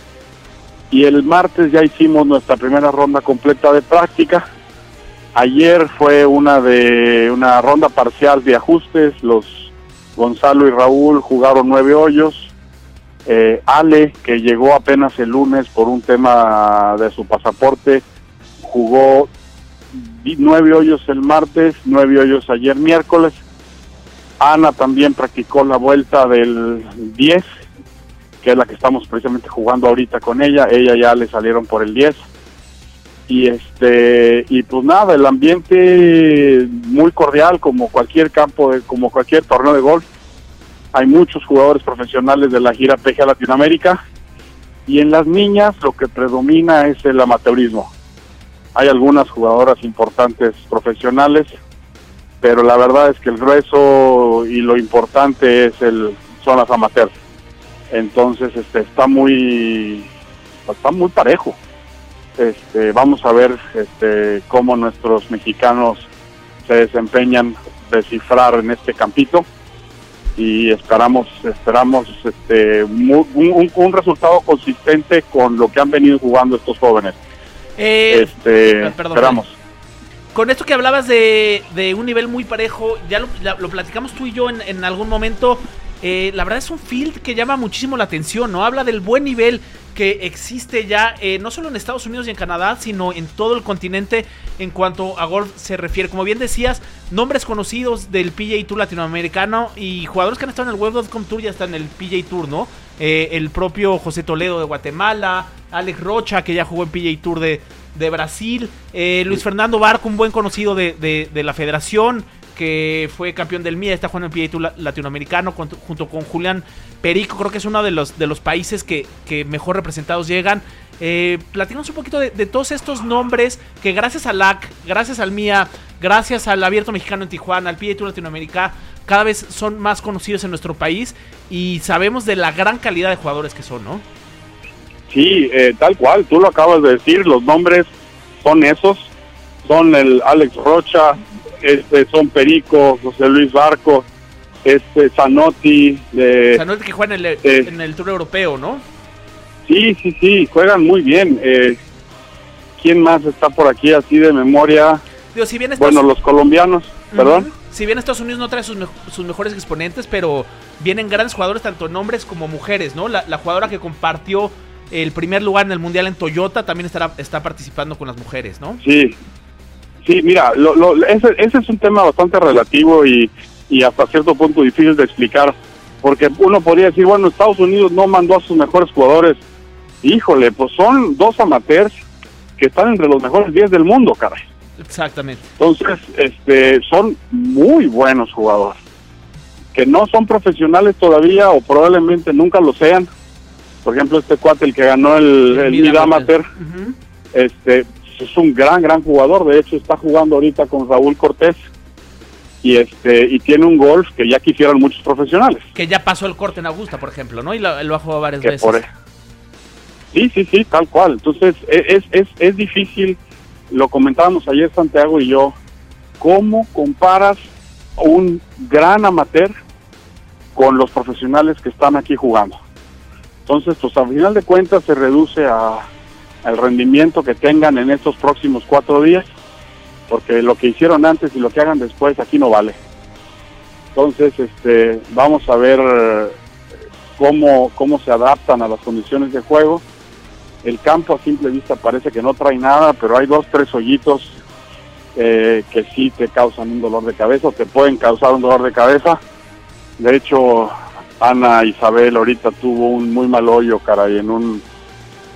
y el martes ya hicimos nuestra primera ronda completa de práctica. Ayer fue una de una ronda parcial de ajustes. Los Gonzalo y Raúl jugaron nueve hoyos. Eh, Ale, que llegó apenas el lunes por un tema de su pasaporte, jugó nueve hoyos el martes, nueve hoyos ayer miércoles. Ana también practicó la vuelta del 10 que es la que estamos precisamente jugando ahorita con ella. Ella ya le salieron por el 10. Y este y pues nada, el ambiente muy cordial como cualquier campo, de, como cualquier torneo de golf. Hay muchos jugadores profesionales de la gira PGA Latinoamérica y en las niñas lo que predomina es el amateurismo. Hay algunas jugadoras importantes profesionales, pero la verdad es que el grueso y lo importante es el son las amateurs entonces este está muy está muy parejo este vamos a ver este cómo nuestros mexicanos se desempeñan descifrar en este campito y esperamos esperamos este un, un- un resultado consistente con lo que han venido jugando estos jóvenes Eh, este perdón, esperamos Con esto que hablabas de, de un nivel muy parejo, ya lo, lo platicamos tú y yo en, en algún momento. eh, la verdad es un field que llama muchísimo la atención, ¿no? Habla del buen nivel que existe ya, eh, no solo en Estados Unidos y en Canadá, sino en todo el continente en cuanto a golf se refiere. Como bien decías, nombres conocidos del PGA Tour latinoamericano y jugadores que han estado en el Web.com Tour ya están en el PGA Tour, ¿no? Eh, el propio José Toledo de Guatemala, Alex Rocha, que ya jugó en PGA Tour de, de Brasil, eh, Luis Fernando Barco, un buen conocido de, de- de la federación, que fue campeón del MIA, está jugando en PGA Tour la- latinoamericano con- junto con Julián Perico, creo que es uno de los, de los países que, que mejor representados llegan. Eh, un poquito de, todos estos nombres que gracias al LAC, gracias al MIA, gracias al Abierto Mexicano en Tijuana, al PGA Tour Latinoamérica, cada vez son más conocidos en nuestro país y sabemos de la gran calidad de jugadores que son, ¿no? Sí, eh, tal cual, tú lo acabas de decir, los nombres son esos, son el Alex Rocha, este, son Perico, José Luis Barco, este Zanotti, de, es que juegan en el, eh, en el Tour Europeo, ¿no? sí, sí, sí, juegan muy bien. Eh, ¿Quién más está por aquí así de memoria? Digo, si bien estos- Bueno, los colombianos, perdón. Si bien Estados Unidos no trae sus, me- sus mejores exponentes, pero vienen grandes jugadores, tanto en hombres como mujeres, ¿no? La, la jugadora que compartió el primer lugar en el Mundial en Toyota también estará, está participando con las mujeres, ¿no? Sí, sí, mira, lo, lo- ese, ese es un tema bastante relativo y, y hasta cierto punto difícil de explicar, porque uno podría decir, bueno, Estados Unidos no mandó a sus mejores jugadores. Híjole, pues son dos amateurs que están entre los mejores 10 del mundo, caray. Exactamente. Entonces, este, son muy buenos jugadores, que no son profesionales todavía o probablemente nunca lo sean. Por ejemplo, este cuate, el que ganó el, el Mid Mid Amateur, este, es un gran, gran jugador. De hecho, está jugando ahorita con Raúl Cortés y este y tiene un golf que ya quisieran muchos profesionales. Que ya pasó el corte en Augusta, por ejemplo, ¿no? Y lo, lo ha jugado varias Que veces. por e- Sí, sí, sí, tal cual. Entonces, e- es, es, es difícil, lo comentábamos ayer Santiago y yo, ¿cómo comparas un gran amateur con los profesionales que están aquí jugando? Entonces, pues al final de cuentas se reduce a, al rendimiento que tengan en estos próximos cuatro días, porque lo que hicieron antes y lo que hagan después aquí no vale. Entonces, este, vamos a ver eh, cómo, cómo se adaptan a las condiciones de juego. El campo a simple vista parece que no trae nada, pero hay dos, tres hoyitos eh, que sí te causan un dolor de cabeza, o te pueden causar un dolor de cabeza. De hecho, Ana Isabel ahorita tuvo un muy mal hoyo, caray, en un,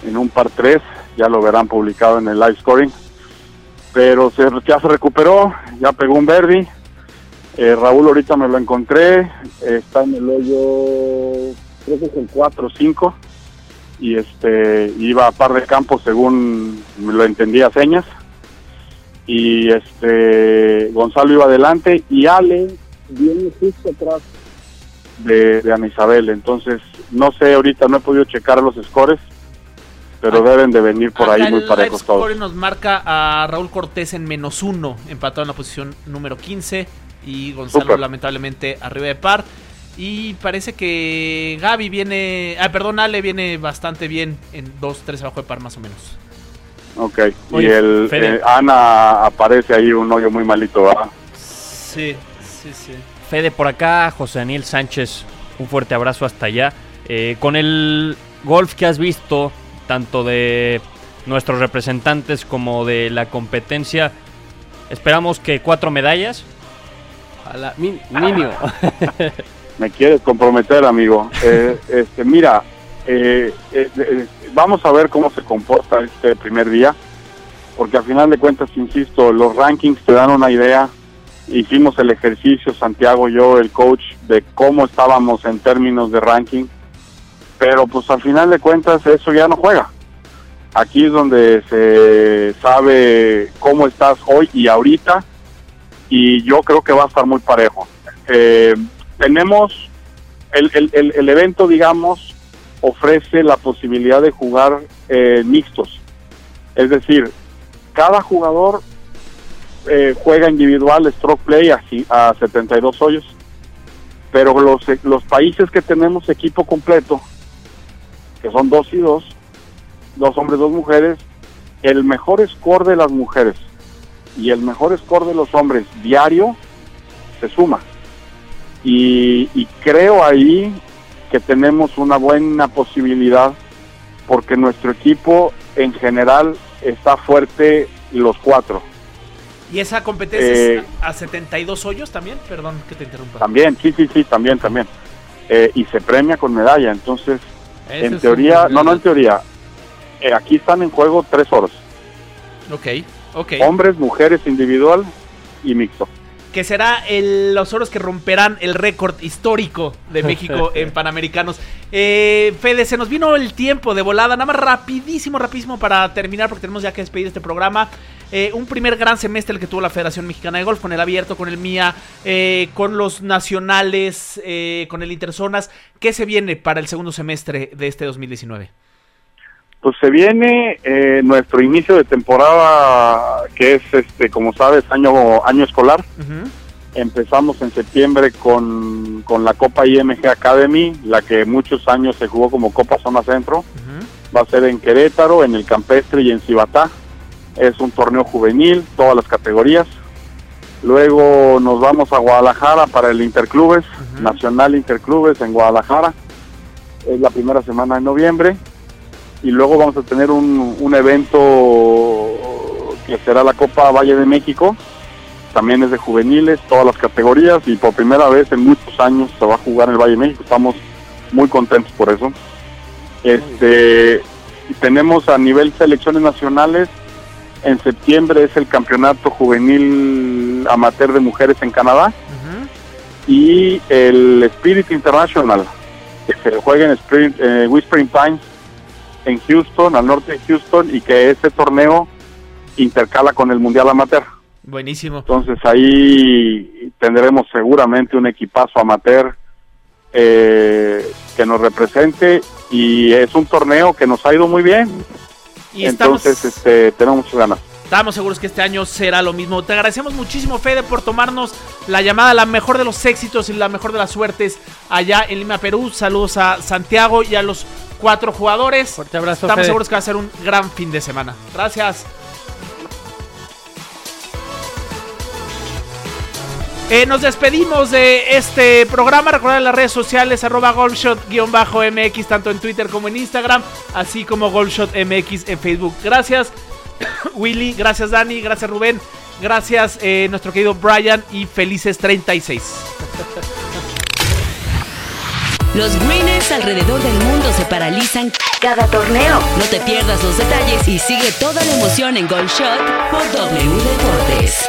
en un par 3, ya lo verán publicado en el live scoring. Pero se, ya se recuperó, ya pegó un Verdi. Eh, Raúl ahorita me lo encontré, eh, está en el hoyo, creo que es el 4 o 5 y este iba a par de campo según me lo entendía señas y este Gonzalo iba adelante y Ale viene justo atrás de, de Ana Isabel entonces no sé ahorita no he podido checar los scores pero deben de venir por ahí muy parejos todos score nos marca a Raúl Cortés en menos uno, empatado en la posición número 15 y Gonzalo lamentablemente arriba de par. Y parece que Gaby viene, ah, perdón, Ale viene bastante bien en 2-3 abajo de par más o menos. ok y el eh, Ana aparece ahí un hoyo muy malito ¿verdad? Sí, sí, sí. Fede por acá, José Daniel Sánchez, un fuerte abrazo hasta allá. Eh, con el golf que has visto, tanto de nuestros representantes como de la competencia, esperamos que cuatro medallas. A la min- mínimo. me quieres comprometer, amigo. Eh, este, mira, eh, eh, eh, vamos a ver cómo se comporta este primer día, porque al final de cuentas, insisto, los rankings te dan una idea. Hicimos el ejercicio, Santiago, yo, el coach, de cómo estábamos en términos de ranking, pero pues al final de cuentas eso ya no juega. Aquí es donde se sabe cómo estás hoy y ahorita, y yo creo que va a estar muy parejo. Eh, tenemos el, el, el, el evento, digamos, ofrece la posibilidad de jugar eh, mixtos. Es decir, cada jugador eh, juega individual stroke play así a 72 hoyos, pero los, los países que tenemos equipo completo, que son dos y dos, dos hombres, dos mujeres, el mejor score de las mujeres y el mejor score de los hombres diario se suma. Y, y creo ahí que tenemos una buena posibilidad porque nuestro equipo en general está fuerte los cuatro. ¿Y esa competencia Eh, es a a 72 hoyos también? Perdón que te interrumpa. También, sí, sí, sí, también, también. Eh, y se premia con medalla. Entonces, Ese en teoría, no, no en teoría, eh, aquí están en juego tres oros. Ok, ok. Hombres, mujeres, individual y mixto. Que será el- los oros que romperán el récord histórico de México en Panamericanos. Eh, Fede, se nos vino el tiempo de volada, nada más rapidísimo, rapidísimo para terminar, porque tenemos ya que despedir este programa. Eh, un primer gran semestre el que tuvo la Federación Mexicana de Golf, con el abierto, con el MIA, eh, con los nacionales, eh, con el Interzonas. ¿Qué se viene para el segundo semestre de este 2019? Pues se viene eh, nuestro inicio de temporada, que es, este, como sabes, año año escolar. Empezamos en septiembre con, con la Copa IMG Academy, la que muchos años se jugó como Copa Zona Centro. Va a ser en Querétaro, en el Campestre y en Cibatá. Es un torneo juvenil, todas las categorías. Luego nos vamos a Guadalajara para el Interclubes, Nacional Interclubes en Guadalajara. Es la primera semana de noviembre. Y luego vamos a tener un, un evento que será la Copa Valle de México. También es de juveniles, todas las categorías. Y por primera vez en muchos años se va a jugar en el Valle de México. Estamos muy contentos por eso. Este, tenemos a nivel selecciones nacionales en septiembre es el campeonato juvenil amateur de mujeres en Canadá y el Spirit International que se juega en Spirit, eh, Whispering Pines en Houston, al norte de Houston y que este torneo intercala con el Mundial Amateur. Buenísimo. Entonces ahí tendremos seguramente un equipazo amateur eh, que nos represente y es un torneo que nos ha ido muy bien. Y estamos, Entonces este, tenemos muchas ganas. estamos seguros que este año será lo mismo. Te agradecemos muchísimo, Fede, por tomarnos la llamada, la mejor de los éxitos y la mejor de las suertes allá en Lima, Perú. Saludos a Santiago y a los cuatro jugadores. Fuerte abrazo, Estamos Fede. seguros que va a ser un gran fin de semana. Gracias. Eh, nos despedimos de este programa. Recuerden las redes sociales, arroba golfshot-mx, tanto en Twitter como en Instagram, así como golfshotmx en Facebook. Gracias, Willy. Gracias, Dani. Gracias, Rubén. Gracias, eh, nuestro querido Brian. Y felices 36. Los Greeners alrededor del mundo se paralizan cada torneo. No te pierdas los detalles y sigue toda la emoción en Gold Shot por W Deportes.